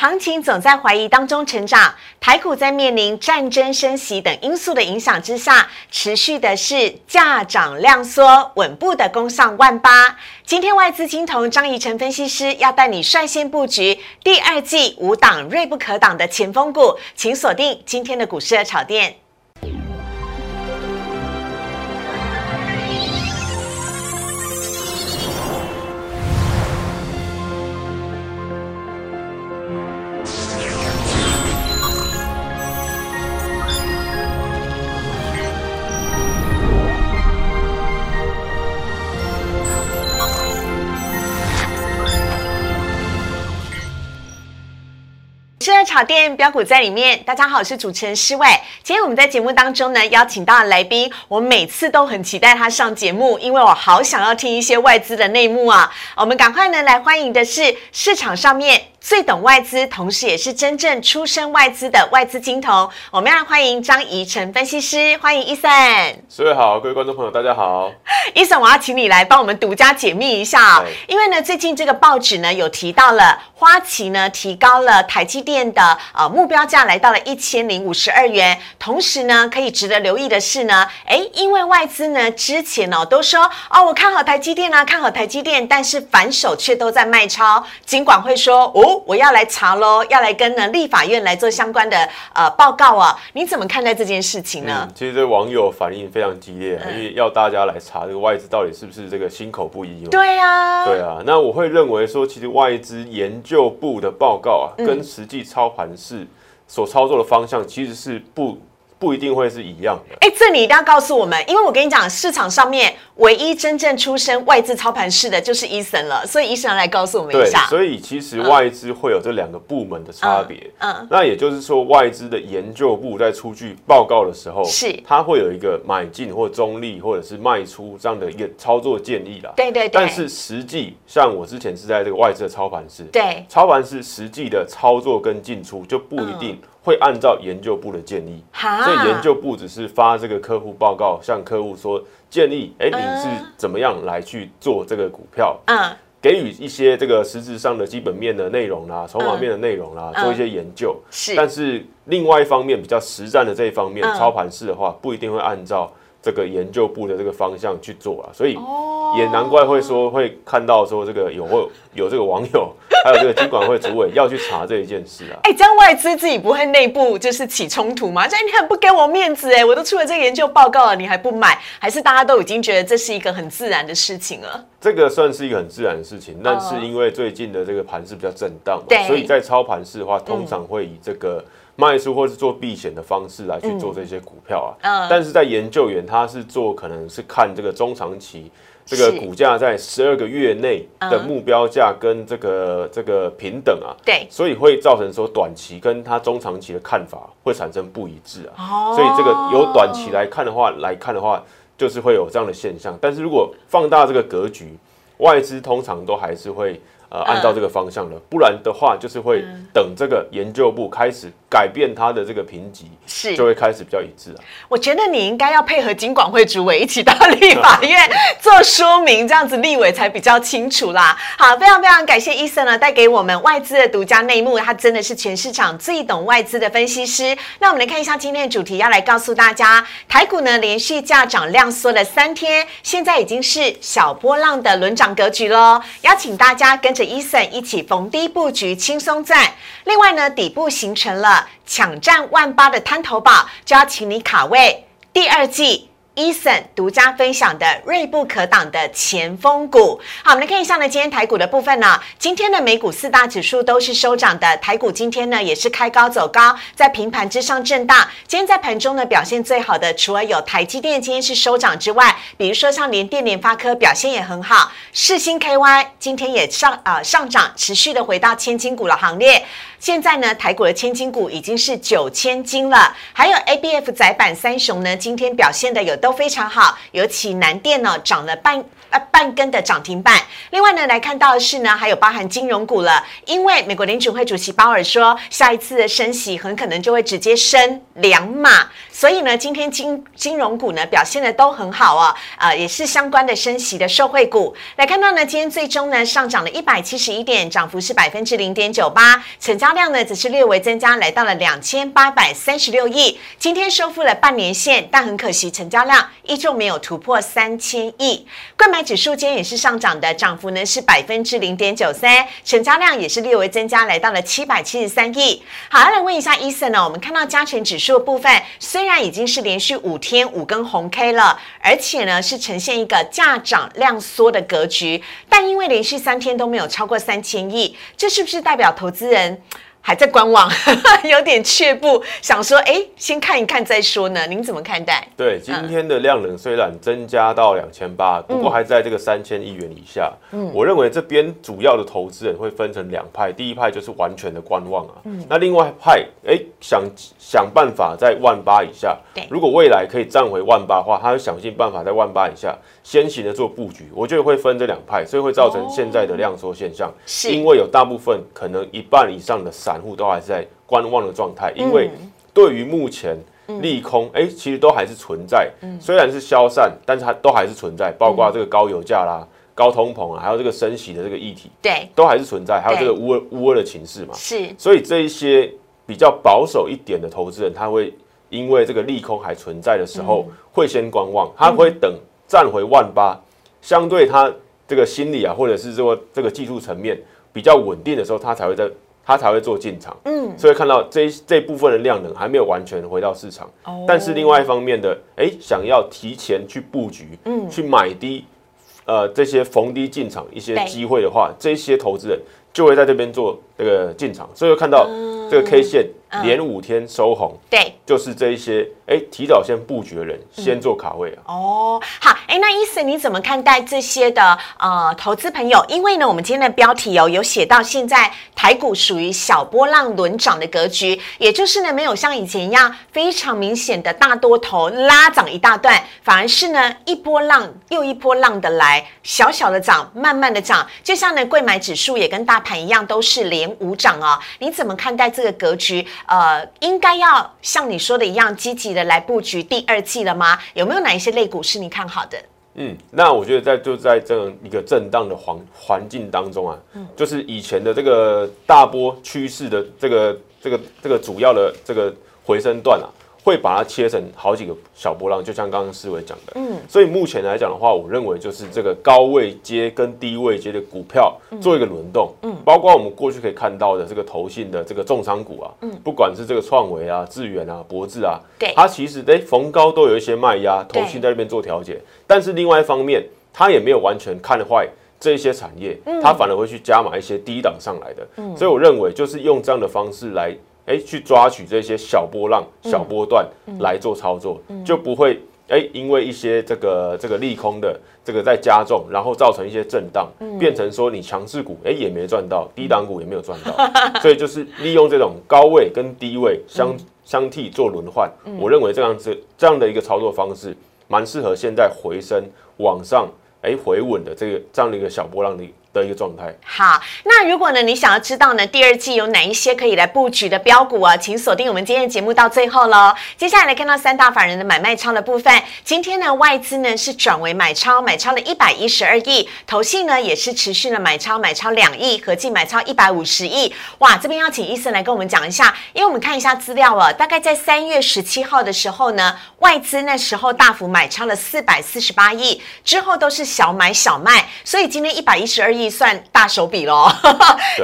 行情总在怀疑当中成长，台股在面临战争升息等因素的影响之下，持续的是价涨量缩，稳步的攻上万八。今天外资金童张怡晨分析师要带你率先布局第二季五档锐不可挡的前锋股，请锁定今天的股市的炒店。炒店标股在里面，大家好，我是主持人施伟。今天我们在节目当中呢，邀请到的来宾，我每次都很期待他上节目，因为我好想要听一些外资的内幕啊。我们赶快呢来欢迎的是市场上面。最懂外资，同时也是真正出身外资的外资金童，我们要欢迎张怡晨分析师，欢迎伊森。四位好，各位观众朋友，大家好。伊森，我要请你来帮我们独家解密一下，因为呢，最近这个报纸呢有提到了花旗呢提高了台积电的呃目标价，来到了一千零五十二元。同时呢，可以值得留意的是呢，哎，因为外资呢之前哦都说哦我看好台积电啊，看好台积电，但是反手却都在卖超，尽管会说哦。我要来查喽，要来跟呢立法院来做相关的呃报告啊！你怎么看待这件事情呢？其实这网友反应非常激烈，因为要大家来查这个外资到底是不是这个心口不一。对呀，对啊。那我会认为说，其实外资研究部的报告啊，跟实际操盘是所操作的方向其实是不。不一定会是一样的。哎，这你一定要告诉我们，因为我跟你讲，市场上面唯一真正出身外资操盘室的就是伊森了，所以伊森来告诉我们一下。所以其实外资会有这两个部门的差别。嗯，那也就是说，外资的研究部在出具报告的时候，是它会有一个买进或中立或者是卖出这样的一个操作建议啦。对对对。但是实际像我之前是在这个外资的操盘室，对，操盘室实际的操作跟进出就不一定。会按照研究部的建议，所以研究部只是发这个客户报告，向客户说建议，哎，你是怎么样来去做这个股票？嗯，给予一些这个实质上的基本面的内容啦，筹码面的内容啦，做一些研究。是，但是另外一方面比较实战的这一方面，操盘式的话，不一定会按照。这个研究部的这个方向去做啊，所以也难怪会说会看到说这个有会有这个网友，还有这个监管会主委要去查这一件事啊。哎，这样外资自己不会内部就是起冲突吗？这样，你很不给我面子哎，我都出了这个研究报告了，你还不买？还是大家都已经觉得这是一个很自然的事情了？这个算是一个很自然的事情，但是因为最近的这个盘是比较震荡，所以在操盘式的话，通常会以这个。卖出或是做避险的方式来去做这些股票啊，但是在研究员他是做可能是看这个中长期这个股价在十二个月内的目标价跟这个这个平等啊，对，所以会造成说短期跟他中长期的看法会产生不一致啊，所以这个由短期来看的话来看的话，就是会有这样的现象，但是如果放大这个格局，外资通常都还是会。呃，按照这个方向的，不然的话就是会等这个研究部开始改变它的这个评级，是就会开始比较一致啊。我觉得你应该要配合金管会主委一起到立法院做说明，这样子立委才比较清楚啦。好，非常非常感谢医生呢带给我们外资的独家内幕，他真的是全市场最懂外资的分析师。那我们来看一下今天的主题，要来告诉大家，台股呢连续价涨量缩了三天，现在已经是小波浪的轮涨格局喽。邀请大家跟。着医生一起逢低布局轻松赚，另外呢，底部形成了抢占万八的滩头宝，就要请你卡位第二季。Eason 独家分享的锐不可挡的前锋股，好，我们来看一下呢，今天台股的部分呢，今天的美股四大指数都是收涨的，台股今天呢也是开高走高，在平盘之上震荡。今天在盘中呢表现最好的，除了有台积电今天是收涨之外，比如说像联电、联发科表现也很好，世星 KY 今天也上啊上涨，持续的回到千金股的行列。现在呢，台股的千金股已经是九千金了，还有 ABF 窄板三雄呢，今天表现的有都非常好，尤其南电呢涨了半呃半根的涨停板。另外呢，来看到的是呢，还有包含金融股了，因为美国联储会主席鲍尔说，下一次的升息很可能就会直接升两码，所以呢，今天金金融股呢表现的都很好啊，呃，也是相关的升息的受惠股。来看到呢，今天最终呢上涨了一百七十一点，涨幅是百分之零点九八，成交量呢则是略微增加，来到了两千八百三十六亿。今天收复了半年线，但很可惜，成交量依旧没有突破三千亿。购买指数今天也是上涨的，涨幅呢是百分之零点九三，成交量也是略微增加，来到了七百七十三亿。好，来问一下伊森呢？我们看到加权指数部分，虽现在已经是连续五天五根红 K 了，而且呢是呈现一个价涨量缩的格局，但因为连续三天都没有超过三千亿，这是不是代表投资人？还在观望，有点却步，想说，哎，先看一看再说呢。您怎么看待？对，今天的量能虽然增加到两千八，不过还在这个三千亿元以下。嗯，我认为这边主要的投资人会分成两派，第一派就是完全的观望啊。嗯，那另外派，哎，想想办法在万八以下。对，如果未来可以站回万八的话，他会想尽办法在万八以下先行的做布局。我觉得会分这两派，所以会造成现在的量缩现象。是，因为有大部分可能一半以上的散。散户都还是在观望的状态，因为对于目前利空，哎，其实都还是存在。虽然是消散，但是它都还是存在，包括这个高油价啦、高通膨啊，还有这个升息的这个议题，对，都还是存在。还有这个乌乌俄的情势嘛，是。所以这一些比较保守一点的投资人，他会因为这个利空还存在的时候，会先观望，他会等站回万八，相对他这个心理啊，或者是说这个技术层面比较稳定的时候，他才会在。他才会做进场，嗯，所以看到这这部分的量能还没有完全回到市场，哦，但是另外一方面的，哎，想要提前去布局，嗯，去买低，呃，这些逢低进场一些机会的话，这些投资人就会在这边做这个进场，所以看到这个 K 线。连五天收红，对，就是这一些哎，提早先布局的人先做卡位啊。哦，好，哎，那伊森你怎么看待这些的呃投资朋友？因为呢，我们今天的标题哦有写到，现在台股属于小波浪轮涨的格局，也就是呢没有像以前一样非常明显的大多头拉涨一大段，反而是呢一波浪又一波浪的来，小小的涨，慢慢的涨，就像呢贵买指数也跟大盘一样，都是连五涨啊。你怎么看待这个格局？呃，应该要像你说的一样积极的来布局第二季了吗？有没有哪一些类股是你看好的？嗯，那我觉得在就在这样一个震荡的环环境当中啊，嗯，就是以前的这个大波趋势的这个这个这个主要的这个回升段啊。会把它切成好几个小波浪，就像刚刚思维讲的，嗯，所以目前来讲的话，我认为就是这个高位接跟低位接的股票做一个轮动，嗯，包括我们过去可以看到的这个投信的这个重仓股啊，嗯，不管是这个创维啊、智远啊、博智啊，对，它其实哎逢高都有一些卖压，投信在那边做调节，但是另外一方面，它也没有完全看坏这一些产业，它反而会去加码一些低档上来的，嗯，所以我认为就是用这样的方式来。哎，去抓取这些小波浪、小波段来做操作，就不会哎，因为一些这个这个利空的这个在加重，然后造成一些震荡，变成说你强势股哎也没赚到，低档股也没有赚到，所以就是利用这种高位跟低位相相替做轮换，我认为这样子这样的一个操作方式，蛮适合现在回升往上哎回稳的这个这样的一个小波浪的。的一个状态。好，那如果呢，你想要知道呢，第二季有哪一些可以来布局的标股啊，请锁定我们今天的节目到最后喽。接下来来看到三大法人的买卖超的部分，今天呢，外资呢是转为买超，买超了一百一十二亿，投信呢也是持续的买超，买超两亿，合计买超一百五十亿。哇，这边要请医生来跟我们讲一下，因为我们看一下资料啊，大概在三月十七号的时候呢，外资那时候大幅买超了四百四十八亿，之后都是小买小卖，所以今天一百一十二亿。算大手笔喽。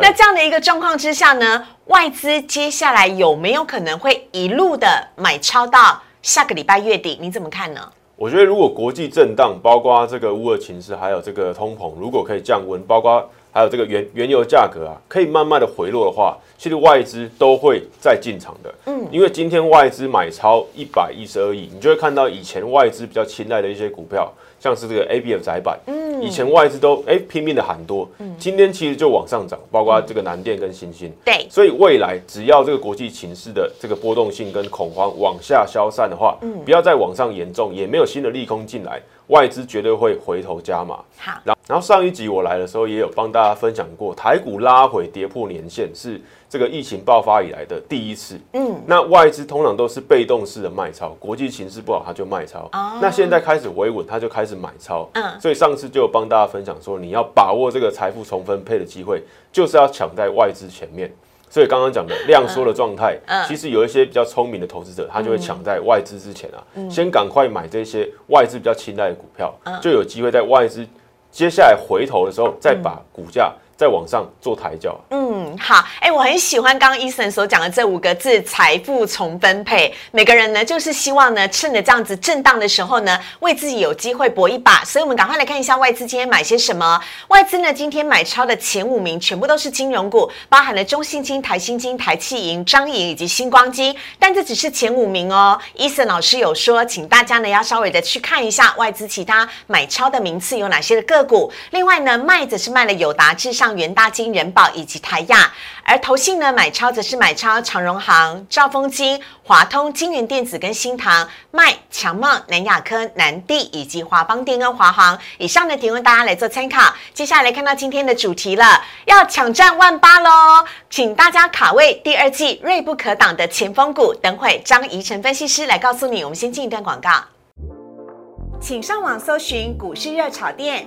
那这样的一个状况之下呢，外资接下来有没有可能会一路的买超到下个礼拜月底？你怎么看呢？我觉得如果国际震荡，包括这个乌尔情势，还有这个通膨，如果可以降温，包括还有这个原原油价格啊，可以慢慢的回落的话，其实外资都会再进场的。嗯，因为今天外资买超一百一十二亿，你就会看到以前外资比较青睐的一些股票，像是这个 A B F 窄板，嗯，以前外资都哎拼命的喊多，嗯，今天其实就往上涨，包括这个南电跟新兴，对，所以未来只要这个国际情势的这个波动性跟恐慌往下消散的话，嗯，不要再往上严重，也没有新的利空进来。外资绝对会回头加码。好，然然后上一集我来的时候也有帮大家分享过，台股拉回跌破年线是这个疫情爆发以来的第一次。嗯，那外资通常都是被动式的卖超，国际形势不好他就卖超。哦，那现在开始维稳，他就开始买超。嗯，所以上次就有帮大家分享说，你要把握这个财富重分配的机会，就是要抢在外资前面。所以刚刚讲的量缩的状态，其实有一些比较聪明的投资者，他就会抢在外资之前啊，先赶快买这些外资比较青睐的股票，就有机会在外资接下来回头的时候，再把股价。在网上做抬轿。嗯，好，哎，我很喜欢刚刚伊森所讲的这五个字：财富重分配。每个人呢，就是希望呢，趁着这样子震荡的时候呢，为自己有机会搏一把。所以，我们赶快来看一下外资今天买些什么。外资呢，今天买超的前五名全部都是金融股，包含了中信金、台新金、台气银、张银以及星光金。但这只是前五名哦。伊森老师有说，请大家呢要稍微的去看一下外资其他买超的名次有哪些的个股。另外呢，卖则是卖了友达至上。元大金、人保以及台亚，而投信呢买超则是买超长荣行、兆丰金、华通、金源电子跟新唐，卖强茂、南亚科、南地以及华邦电跟华航。以上的提问大家来做参考。接下来看到今天的主题了，要抢占万八喽！请大家卡位第二季锐不可挡的前锋股。等会张怡晨分析师来告诉你。我们先进一段广告，请上网搜寻股市热炒店。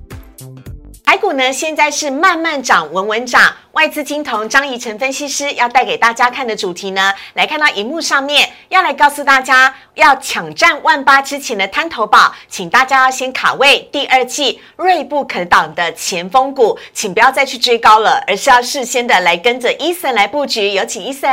台股呢，现在是慢慢涨，稳稳涨。外资金童张怡晨分析师要带给大家看的主题呢，来看到荧幕上面，要来告诉大家，要抢占万八之前的滩头宝，请大家要先卡位第二季锐不可挡的前锋股，请不要再去追高了，而是要事先的来跟着伊森来布局。有请伊森。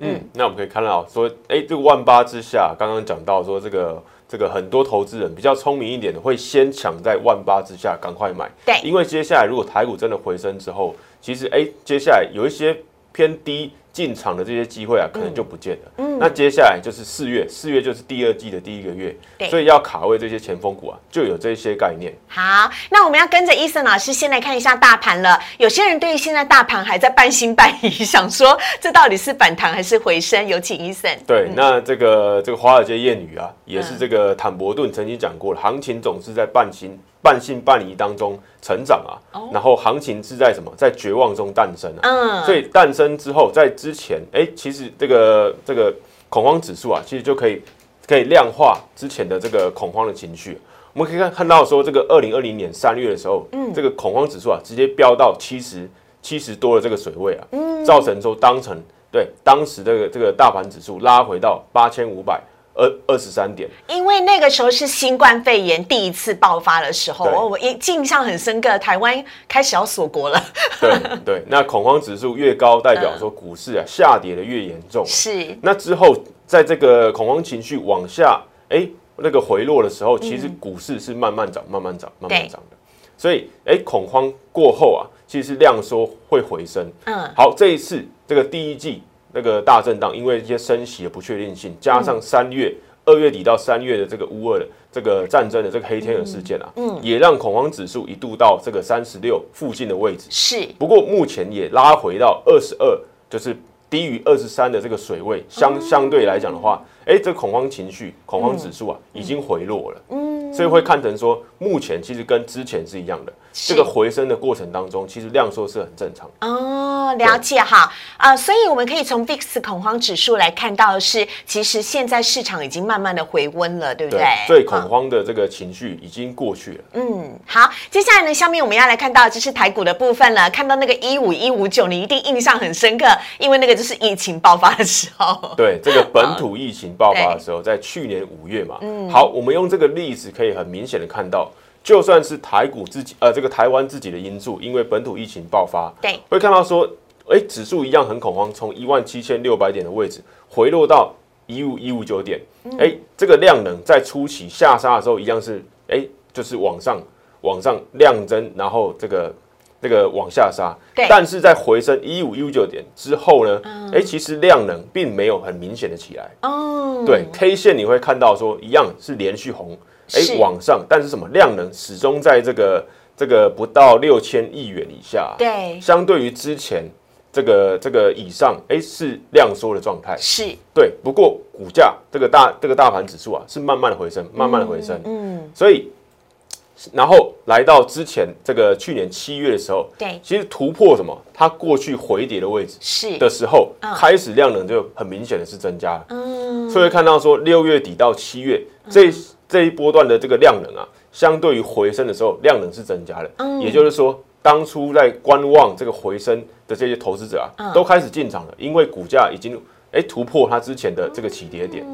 嗯，那我们可以看到说，哎，这个万八之下，刚刚讲到说这个。这个很多投资人比较聪明一点的，会先抢在万八之下赶快买。对，因为接下来如果台股真的回升之后，其实哎，接下来有一些偏低。进场的这些机会啊，可能就不见了。嗯，那接下来就是四月，四月就是第二季的第一个月，所以要卡位这些前锋股啊，就有这些概念。好，那我们要跟着伊森老师先来看一下大盘了。有些人对于现在大盘还在半信半疑，想说这到底是反弹还是回升？有请伊森。对，那这个这个华尔街谚语啊，也是这个坦博顿曾经讲过了，行情总是在半信半信半疑当中成长啊。然后行情是在什么？在绝望中诞生啊。嗯，所以诞生之后，在之前，哎，其实这个这个恐慌指数啊，其实就可以可以量化之前的这个恐慌的情绪。我们可以看看到说，这个二零二零年三月的时候，嗯，这个恐慌指数啊，直接飙到七十七十多的这个水位啊，嗯，造成说当成对当时这个这个大盘指数拉回到八千五百。二二十三点，因为那个时候是新冠肺炎第一次爆发的时候，我印印象很深刻，台湾开始要锁国了。对对，那恐慌指数越高，代表说股市啊下跌的越严重。是，那之后在这个恐慌情绪往下，哎，那个回落的时候，其实股市是慢慢涨、慢慢涨、慢慢涨的。所以，哎，恐慌过后啊，其实量缩会回升。嗯，好，这一次这个第一季。那个大震荡，因为一些升息的不确定性，加上三月二月底到三月的这个乌二的这个战争的这个黑天鹅事件啊，嗯，也让恐慌指数一度到这个三十六附近的位置。是，不过目前也拉回到二十二，就是低于二十三的这个水位。相相对来讲的话，哎，这恐慌情绪、恐慌指数啊，已经回落了。嗯，所以会看成说，目前其实跟之前是一样的。这个回升的过程当中，其实量缩是很正常哦。了解哈啊，所以我们可以从 VIX 恐慌指数来看到的是，其实现在市场已经慢慢的回温了，对不对？最恐慌的这个情绪已经过去了。嗯，好，接下来呢，下面我们要来看到就是台股的部分了。看到那个一五一五九，你一定印象很深刻，因为那个就是疫情爆发的时候。对，这个本土 疫情爆发的时候，在去年五月嘛。嗯。好，我们用这个例子可以很明显的看到。就算是台股自己，呃，这个台湾自己的因素，因为本土疫情爆发，对，会看到说，哎，指数一样很恐慌，从一万七千六百点的位置回落到一五一五九点，哎，这个量能在初期下杀的时候一样是，哎，就是往上往上量增，然后这个这个往下杀，但是在回升一五一五九点之后呢，哎，其实量能并没有很明显的起来，哦，对，K 线你会看到说一样是连续红，哎，往上，但是什么量能始终在这个这个不到六千亿元以下，对，相对于之前。这个这个以上，哎，是量缩的状态，是对。不过股价这个大这个大盘指数啊，是慢慢的回升，慢慢的回升。嗯，所以然后来到之前这个去年七月的时候，对，其实突破什么？它过去回跌的位置是的时候，开始量能就很明显的是增加了。嗯，所以看到说六月底到七月这这一波段的这个量能啊，相对于回升的时候，量能是增加了。嗯，也就是说。当初在观望这个回升的这些投资者啊，都开始进场了，因为股价已经哎突破它之前的这个起跌点。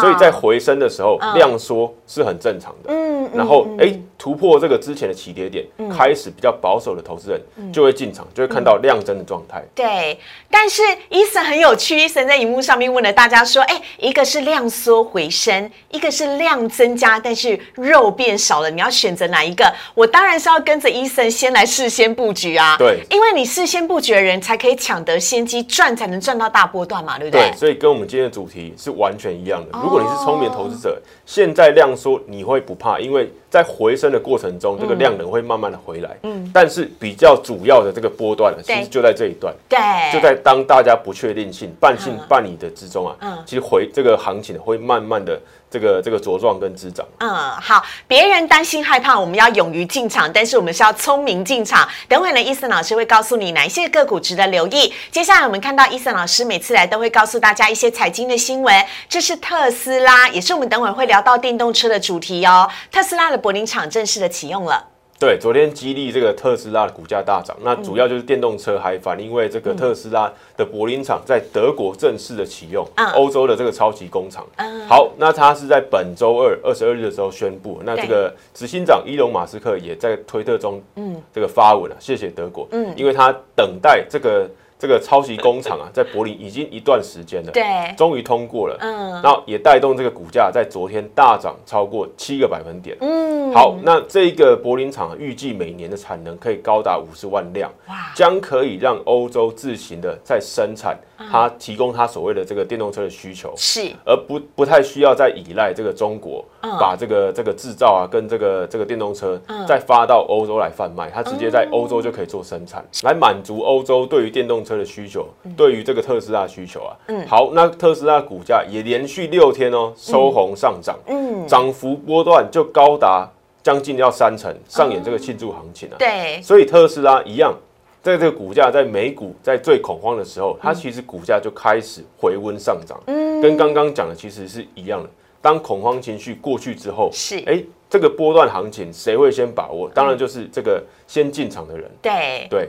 所以在回升的时候，量缩是很正常的。嗯，然后哎，突破这个之前的起跌点，开始比较保守的投资人就会进场，就会看到量增的状态。对，但是伊森很有趣，伊森在荧幕上面问了大家说：“哎，一个是量缩回升，一个是量增加，但是肉变少了，你要选择哪一个？”我当然是要跟着伊森先来事先布局啊。对，因为你事先布局的人才可以抢得先机，赚才能赚到大波段嘛，对不对？对，所以跟我们今天的主题是完全一样的。如果你是聪明投资者，现在量缩你会不怕，因为在回升的过程中，这个量能会慢慢的回来。嗯，但是比较主要的这个波段呢，其实就在这一段。对，就在当大家不确定性半信半疑的之中啊，嗯，其实回这个行情会慢慢的。这个这个茁壮跟滋长，嗯，好，别人担心害怕，我们要勇于进场，但是我们是要聪明进场。等会呢，伊森老师会告诉你哪一些个股值得留意。接下来我们看到伊森老师每次来都会告诉大家一些财经的新闻，这是特斯拉，也是我们等会会聊到电动车的主题哦。特斯拉的柏林厂正式的启用了。对，昨天激励这个特斯拉的股价大涨，那主要就是电动车还反因为这个特斯拉的柏林厂在德国正式的启用，欧洲的这个超级工厂。好，那它是在本周二二十二日的时候宣布，那这个执行长伊隆马斯克也在推特中，嗯，这个发文了，谢谢德国，嗯，因为他等待这个。这个抄袭工厂啊，在柏林已经一段时间了，对，终于通过了，嗯，然后也带动这个股价在昨天大涨超过七个百分点，嗯，好，那这个柏林厂预计每年的产能可以高达五十万辆，哇，将可以让欧洲自行的在生产，它提供它所谓的这个电动车的需求，是，而不不太需要再依赖这个中国，把这个这个制造啊跟这个这个电动车再发到欧洲来贩卖，它直接在欧洲就可以做生产，来满足欧洲对于电动。车的需求对于这个特斯拉需求啊，嗯，好，那特斯拉股价也连续六天哦收红上涨，嗯，涨幅波段就高达将近要三成，上演这个庆祝行情啊，对，所以特斯拉一样，在这个股价在美股在最恐慌的时候，它其实股价就开始回温上涨，嗯，跟刚刚讲的其实是一样的。当恐慌情绪过去之后，是。哎，这个波段行情谁会先把握？当然就是这个先进场的人，对对，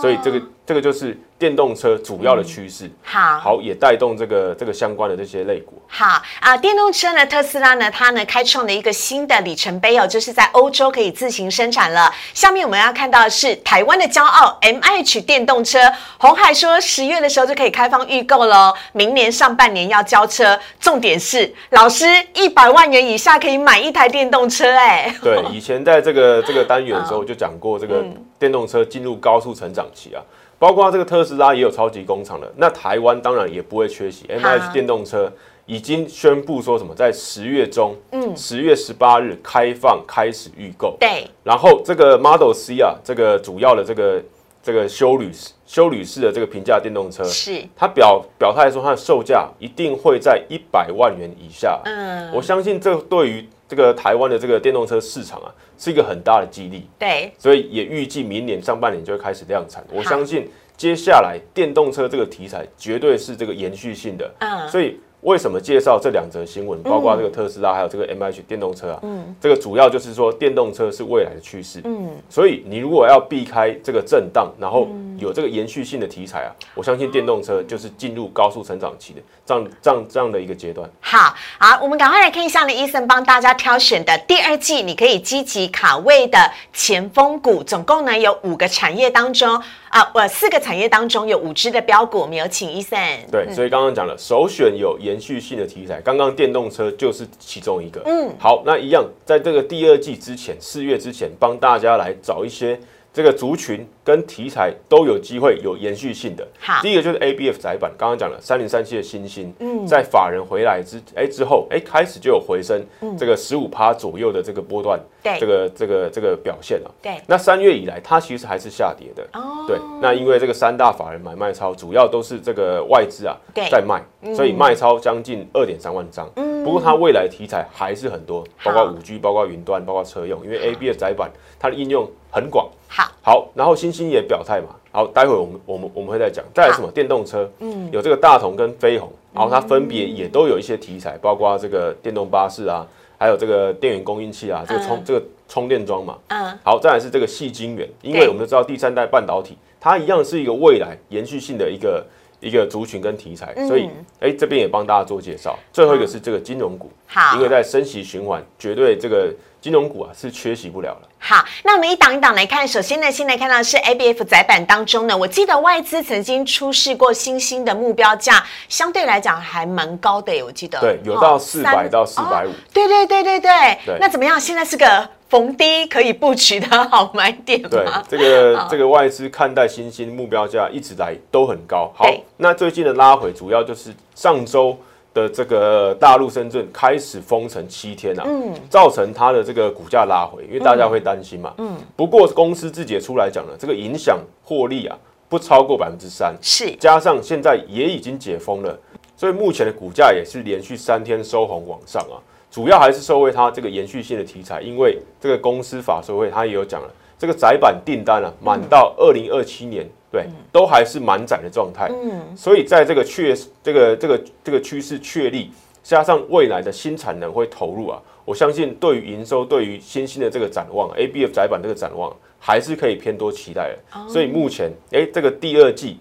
所以这个这个就是。电动车主要的趋势好，好也带动这个这个相关的这些类股。好啊，电动车呢，特斯拉呢，它呢开创了一个新的里程碑哦，就是在欧洲可以自行生产了。下面我们要看到的是台湾的骄傲 M H 电动车，红海说十月的时候就可以开放预购喽，明年上半年要交车。重点是，老师一百万元以下可以买一台电动车，哎，对，以前在这个这个单元的时候就讲过，这个电动车进入高速成长期啊。包括这个特斯拉也有超级工厂了，那台湾当然也不会缺席。M H 电动车已经宣布说什么，在十月中，嗯，十月十八日开放开始预购。对。然后这个 Model C 啊，这个主要的这个这个修旅修旅式的这个平价电动车，是它表表态说它的售价一定会在一百万元以下。嗯，我相信这对于这个台湾的这个电动车市场啊。是一个很大的激励，对，所以也预计明年上半年就会开始量产。我相信接下来电动车这个题材绝对是这个延续性的，嗯，所以。为什么介绍这两则新闻？包括这个特斯拉，还有这个 M H 电动车啊。嗯，这个主要就是说电动车是未来的趋势。嗯，所以你如果要避开这个震荡，然后有这个延续性的题材啊，我相信电动车就是进入高速成长期的这样这样这样的一个阶段。好，好，我们赶快来看一下呢，伊森帮大家挑选的第二季你可以积极卡位的前锋股，总共呢有五个产业当中。啊，我四个产业当中有五只的标股，我们有请伊森。对，所以刚刚讲了，首选有延续性的题材，刚刚电动车就是其中一个。嗯，好，那一样，在这个第二季之前，四月之前，帮大家来找一些。这个族群跟题材都有机会有延续性的。好，第一个就是 A B F 窄板，刚刚讲了三零三七的新星，嗯，在法人回来之哎之后，哎开始就有回升，这个十五趴左右的这个波段，对，这个这个这个表现啊，对。那三月以来，它其实还是下跌的，哦，对。那因为这个三大法人买卖超，主要都是这个外资啊在卖，所以卖超将近二点三万张。嗯，不过它未来题材还是很多，包括五 G，包括云端，包括车用，因为 A B F 窄板它的应用很广。好，好，然后星星也表态嘛，好，待会我们我们我们会再讲，再来什么？电动车，嗯，有这个大同跟飞鸿，然后它分别也都有一些题材，包括这个电动巴士啊，还有这个电源供应器啊，这个充这个充电桩嘛，嗯，好，再来是这个细晶圆，因为我们都知道第三代半导体，它一样是一个未来延续性的一个一个族群跟题材，所以哎这边也帮大家做介绍，最后一个是这个金融股，好，因为在升息循环，绝对这个。金融股啊是缺席不了了。好，那我们一档一档来看。首先呢，现在看到是 A B F 窄板当中呢，我记得外资曾经出示过新兴的目标价，相对来讲还蛮高的。我记得对，有到四百到四百五。对对对对对。那怎么样？现在是个逢低可以布局的好买点吗？对，这个这个外资看待新兴目标价一直来都很高。好，那最近的拉回主要就是上周。的这个大陆深圳开始封城七天啊，嗯，造成它的这个股价拉回，因为大家会担心嘛，嗯，不过公司自己也出来讲了，这个影响获利啊不超过百分之三，是。加上现在也已经解封了，所以目前的股价也是连续三天收红往上啊，主要还是受惠它这个延续性的题材，因为这个公司法说会它也有讲了，这个窄板订单啊满到二零二七年。对，都还是满载的状态，嗯，所以在这个确这个这个这个趋势确立，加上未来的新产能会投入啊，我相信对于营收，对于新兴的这个展望，A B F 窄板这个展望还是可以偏多期待的。所以目前，哎，这个第二季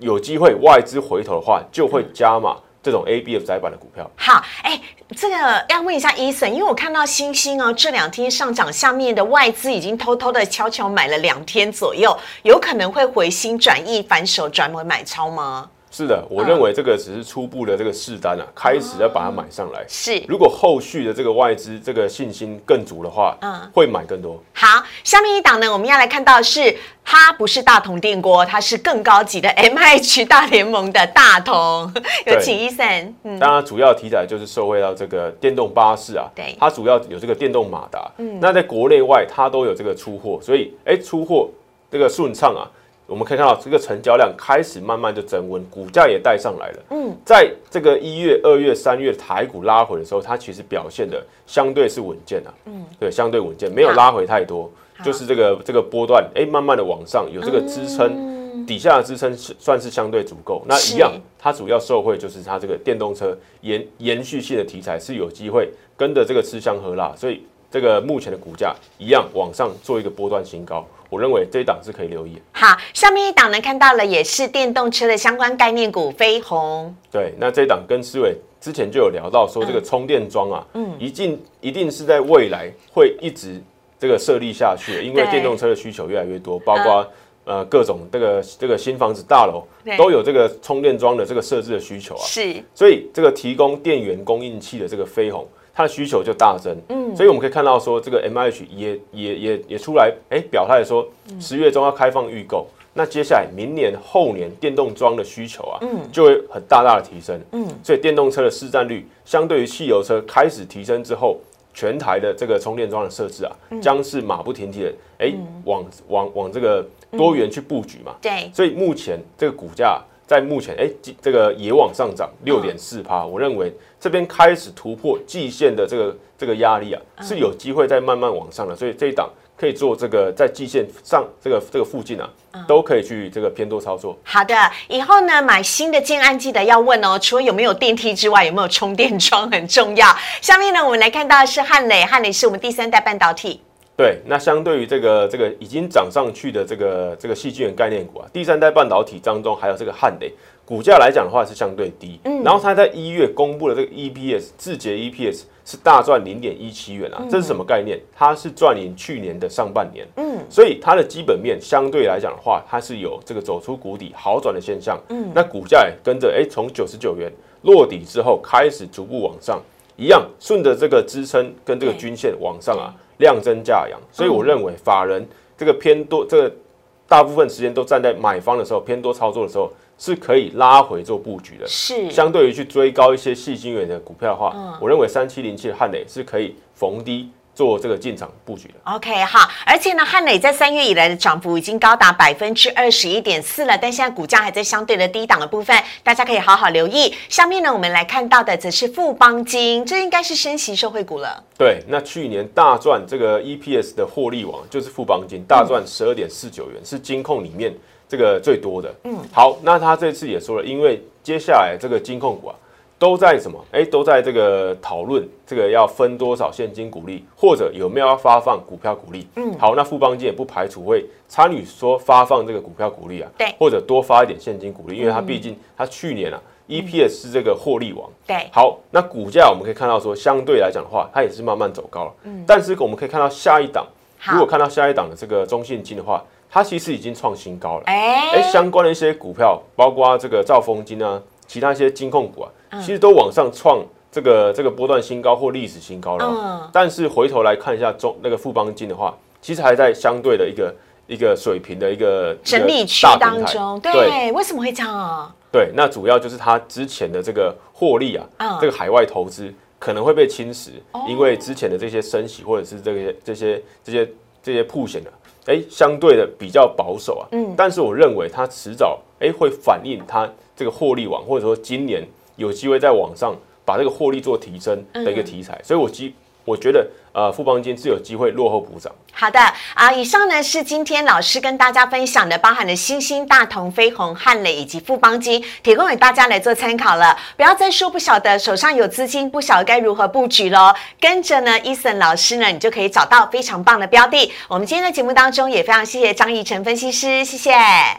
有机会外资回头的话，就会加码。这种 A、B、F 窄板的股票，好，哎，这个要问一下 Eason，，因为我看到星星哦，这两天上涨，下面的外资已经偷偷的悄悄买了两天左右，有可能会回心转意，反手转为买超吗？是的，我认为这个只是初步的这个试单啊，开始要把它买上来。是，如果后续的这个外资这个信心更足的话，嗯，会买更多。好，下面一档呢，我们要来看到是它不是大同电锅，它是更高级的 M H 大联盟的大同。有请医生。嗯，当然主要题材就是受惠到这个电动巴士啊，对，它主要有这个电动马达。嗯，那在国内外它都有这个出货，所以哎，出货这个顺畅啊。我们可以看到，这个成交量开始慢慢就增温，股价也带上来了。嗯，在这个一月、二月、三月台股拉回的时候，它其实表现的相对是稳健的。嗯，对，相对稳健，没有拉回太多，就是这个这个波段，哎，慢慢的往上，有这个支撑，底下的支撑是算是相对足够。那一样，它主要受惠就是它这个电动车延延续性的题材是有机会跟着这个吃香喝辣，所以这个目前的股价一样往上做一个波段新高。我认为这一档是可以留意。好，上面一档呢，看到了也是电动车的相关概念股飞鸿。对，那这一档跟思伟之前就有聊到说，这个充电桩啊，嗯，一定一定是在未来会一直这个设立下去，因为电动车的需求越来越多，包括呃各种这个这个新房子大楼都有这个充电桩的这个设置的需求啊。是，所以这个提供电源供应器的这个飞鸿。它的需求就大增，嗯，所以我们可以看到说，这个 M H 也也也也出来，哎，表态说十月中要开放预购，那接下来明年后年电动装的需求啊，嗯，就会很大大的提升，嗯，所以电动车的市占率相对于汽油车开始提升之后，全台的这个充电桩的设置啊，将是马不停蹄的，哎，往往往这个多元去布局嘛，对，所以目前这个股价。在目前，哎，这个也往上涨六点四趴，我认为这边开始突破季线的这个这个压力啊，是有机会再慢慢往上的，所以这一档可以做这个在季线上这个这个附近啊，都可以去这个偏多操作。好的，以后呢买新的建安记得要问哦，除了有没有电梯之外，有没有充电桩很重要。下面呢，我们来看到是汉磊，汉磊是我们第三代半导体。对，那相对于这个这个已经涨上去的这个这个细菌元概念股啊，第三代半导体当中还有这个汉磊，股价来讲的话是相对低，嗯，然后它在一月公布了这个 EPS 字节 EPS 是大赚零点一七元啊，这是什么概念？它是赚赢去年的上半年，嗯，所以它的基本面相对来讲的话，它是有这个走出谷底好转的现象，嗯，那股价也跟着哎从九十九元落底之后开始逐步往上，一样顺着这个支撑跟这个均线往上啊，量增价扬，所以我认为法人这个偏多，这个大部分时间都站在买方的时候，偏多操作的时候。是可以拉回做布局的，是相对于去追高一些细晶元的股票的话，我认为三七零七的汉磊是可以逢低。做这个进场布局的，OK 好，而且呢，汉磊在三月以来的涨幅已经高达百分之二十一点四了，但现在股价还在相对的低档的部分，大家可以好好留意。下面呢，我们来看到的则是富邦金，这应该是升息受惠股了。对，那去年大赚这个 EPS 的获利王就是富邦金，大赚十二点四九元，是金控里面这个最多的。嗯，好，那他这次也说了，因为接下来这个金控股啊。都在什么？哎，都在这个讨论这个要分多少现金股利，或者有没有要发放股票股利？嗯，好，那富邦金也不排除会参与说发放这个股票股利啊，对，或者多发一点现金股利，因为它毕竟它去年啊 EPS 是这个获利王，对，好，那股价我们可以看到说相对来讲的话，它也是慢慢走高了，嗯，但是我们可以看到下一档，如果看到下一档的这个中信金的话，它其实已经创新高了，哎，哎，相关的一些股票，包括这个兆丰金啊，其他一些金控股啊。其实都往上创这个这个波段新高或历史新高了，嗯，但是回头来看一下中那个富邦金的话，其实还在相对的一个一个水平的一个整理区当中，对，为什么会这样啊？对，那主要就是它之前的这个获利啊，这个海外投资可能会被侵蚀，因为之前的这些升息或者是这些这些这些这些铺险的，哎，相对的比较保守啊，嗯，但是我认为它迟早哎会反映它这个获利网，或者说今年。有机会在网上把这个获利做提升的一个题材，所以我基我觉得。呃，富邦金是有机会落后补涨。好的啊，以上呢是今天老师跟大家分享的，包含了星星、大同、飞鸿、汉磊以及富邦金，提供给大家来做参考了。不要再说不晓得，手上有资金不晓得该如何布局喽。跟着呢，伊森老师呢，你就可以找到非常棒的标的。我们今天的节目当中也非常谢谢张义成分析师，谢谢。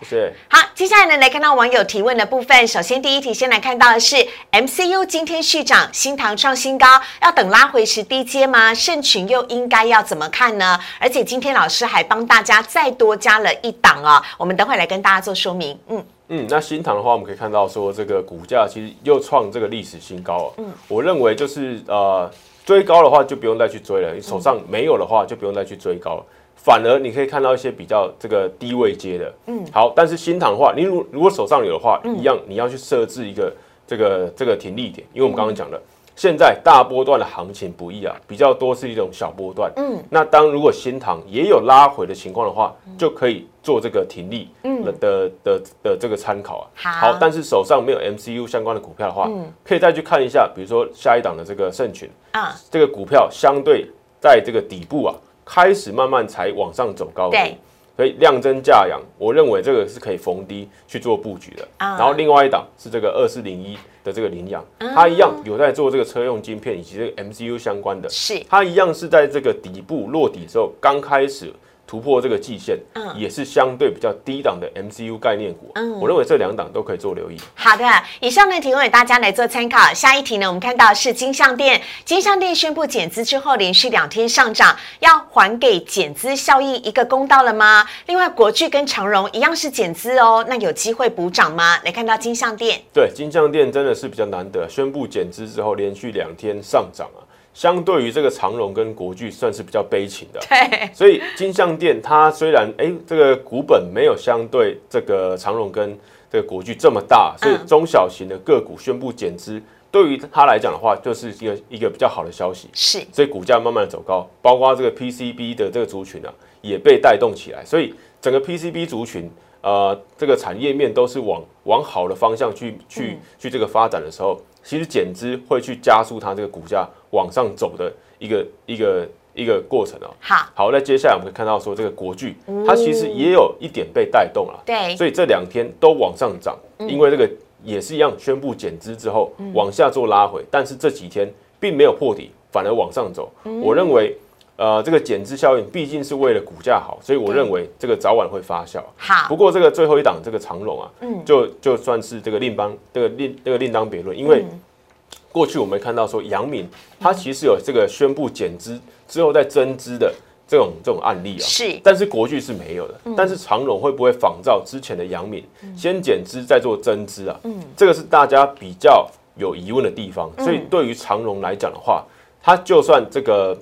谢谢。好，接下来呢来看到网友提问的部分。首先第一题，先来看到的是 MCU 今天续涨，新塘创新高，要等拉回时低阶吗？盛群又应该要怎么看呢？而且今天老师还帮大家再多加了一档啊，我们等会来跟大家做说明。嗯嗯，那新塘的话，我们可以看到说这个股价其实又创这个历史新高啊。嗯，我认为就是呃追高的话就不用再去追了，你手上没有的话就不用再去追高了，反而你可以看到一些比较这个低位接的。嗯，好，但是新塘的话，你如如果手上有的话，一样你要去设置一个这个这个停利点，因为我们刚刚讲了。现在大波段的行情不易啊，比较多是一种小波段。嗯，那当如果新塘也有拉回的情况的话，就可以做这个停利的的的的这个参考啊。好，但是手上没有 MCU 相关的股票的话，可以再去看一下，比如说下一档的这个盛群啊，这个股票相对在这个底部啊，开始慢慢才往上走高。对。所以量增价扬，我认为这个是可以逢低去做布局的。然后另外一档是这个二四零一的这个羚羊，它一样有在做这个车用晶片以及这个 MCU 相关的，是它一样是在这个底部落底之后刚开始。突破这个季线，嗯，也是相对比较低档的 MCU 概念股，嗯，我认为这两档都可以做留意。好的，以上呢提供给大家来做参考。下一题呢，我们看到是金项店，金项店宣布减资之后，连续两天上涨，要还给减资效益一个公道了吗？另外，国巨跟长荣一样是减资哦，那有机会补涨吗？来看到金项店，对，金项店真的是比较难得，宣布减资之后，连续两天上涨啊。相对于这个长荣跟国巨，算是比较悲情的。对，所以金像店它虽然哎，这个股本没有相对这个长荣跟这个国巨这么大，所以中小型的个股宣布减资，对于它来讲的话，就是一个一个比较好的消息。是，所以股价慢慢的走高，包括这个 PCB 的这个族群啊，也被带动起来。所以整个 PCB 族群，呃，这个产业面都是往往好的方向去去去这个发展的时候。其实减资会去加速它这个股价往上走的一个一个一个过程哦。好，好，那接下来我们可以看到说这个国巨，它其实也有一点被带动了。对，所以这两天都往上涨，因为这个也是一样，宣布减资之后往下做拉回，但是这几天并没有破底，反而往上走。我认为呃，这个减资效应毕竟是为了股价好，所以我认为这个早晚会发酵。好，不过这个最后一档这个长龙啊，嗯，就就算是这个另当这个另这个另当别论，因为过去我们看到说杨敏他其实有这个宣布减资之后再增资的这种这种案例啊，是，但是国巨是没有的。但是长龙会不会仿照之前的杨敏，先减资再做增资啊？嗯，这个是大家比较有疑问的地方。所以对于长龙来讲的话，它就算这个。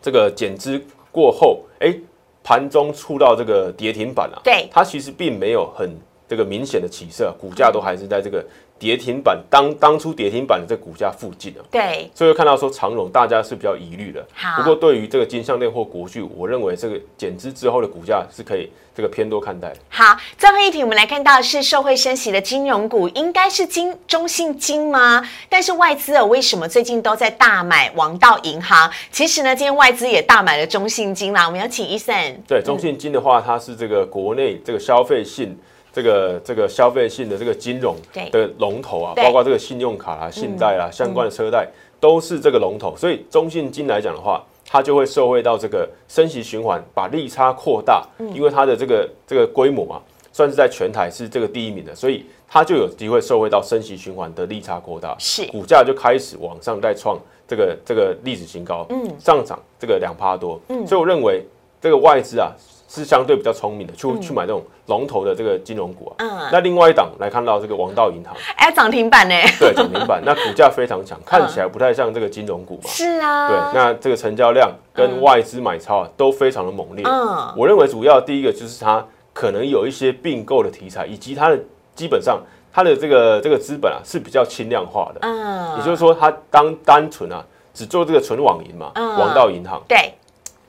这个减资过后，哎，盘中触到这个跌停板了。对，它其实并没有很这个明显的起色，股价都还是在这个。跌停板当当初跌停板的这股价附近啊，对，所以看到说长荣大家是比较疑虑的。好，不过对于这个金项链或国巨，我认为这个减资之后的股价是可以这个偏多看待。好，最后一题我们来看到是社会升息的金融股，应该是金中信金吗？但是外资啊，为什么最近都在大买王道银行？其实呢，今天外资也大买了中信金啦。我们要请医生。对，中信金的话，它是这个国内这个消费性。这个这个消费性的这个金融的龙头啊，包括这个信用卡啦、信贷啦、相关的车贷都是这个龙头，所以中信金来讲的话，它就会受惠到这个升息循环，把利差扩大，因为它的这个这个规模啊，算是在全台是这个第一名的，所以它就有机会受惠到升息循环的利差扩大，是。股价就开始往上再创这个这个历史新高，嗯，上涨这个两趴多，嗯，所以我认为这个外资啊。是相对比较聪明的，去去买这种龙头的这个金融股啊。嗯。那另外一档来看到这个王道银行，哎，涨停板呢？对，涨停板。那股价非常强，看起来不太像这个金融股嘛。是啊。对，那这个成交量跟外资买超啊都非常的猛烈。嗯。我认为主要第一个就是它可能有一些并购的题材，以及它的基本上它的这个这个资本啊是比较轻量化的。嗯。也就是说，它当单纯啊只做这个纯网银嘛，王道银行。对。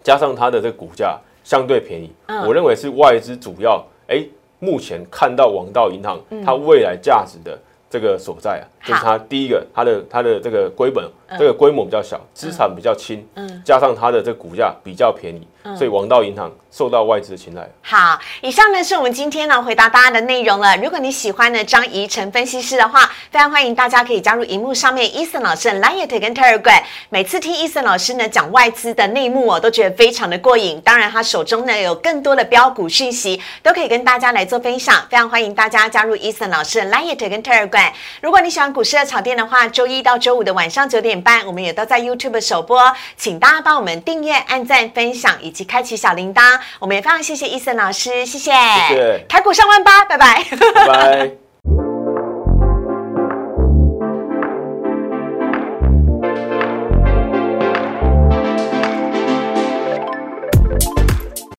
加上它的这个股价。相对便宜，我认为是外资主要哎，目前看到王道银行它未来价值的这个所在啊，就是它第一个它的它的这个规本这个规模比较小，资产比较轻，嗯加上它的这个股价比较便宜。所以王道银行受到外资的青睐。好，以上呢是我们今天呢回答大家的内容了。如果你喜欢呢张怡晨分析师的话，非常欢迎大家可以加入荧幕上面伊森老师的 Line 跟 Telegram。每次听伊森老师呢讲外资的内幕哦，都觉得非常的过瘾。当然他手中呢有更多的标股讯息，都可以跟大家来做分享。非常欢迎大家加入伊森老师的 Line 跟 Telegram。如果你喜欢股市的炒店的话，周一到周五的晚上九点半，我们也都在 YouTube 首播，请大家帮我们订阅、按赞、分享以及。开启小铃铛，我们也非常谢谢伊森老师，谢谢。谢谢。台股上万八，拜拜。拜拜。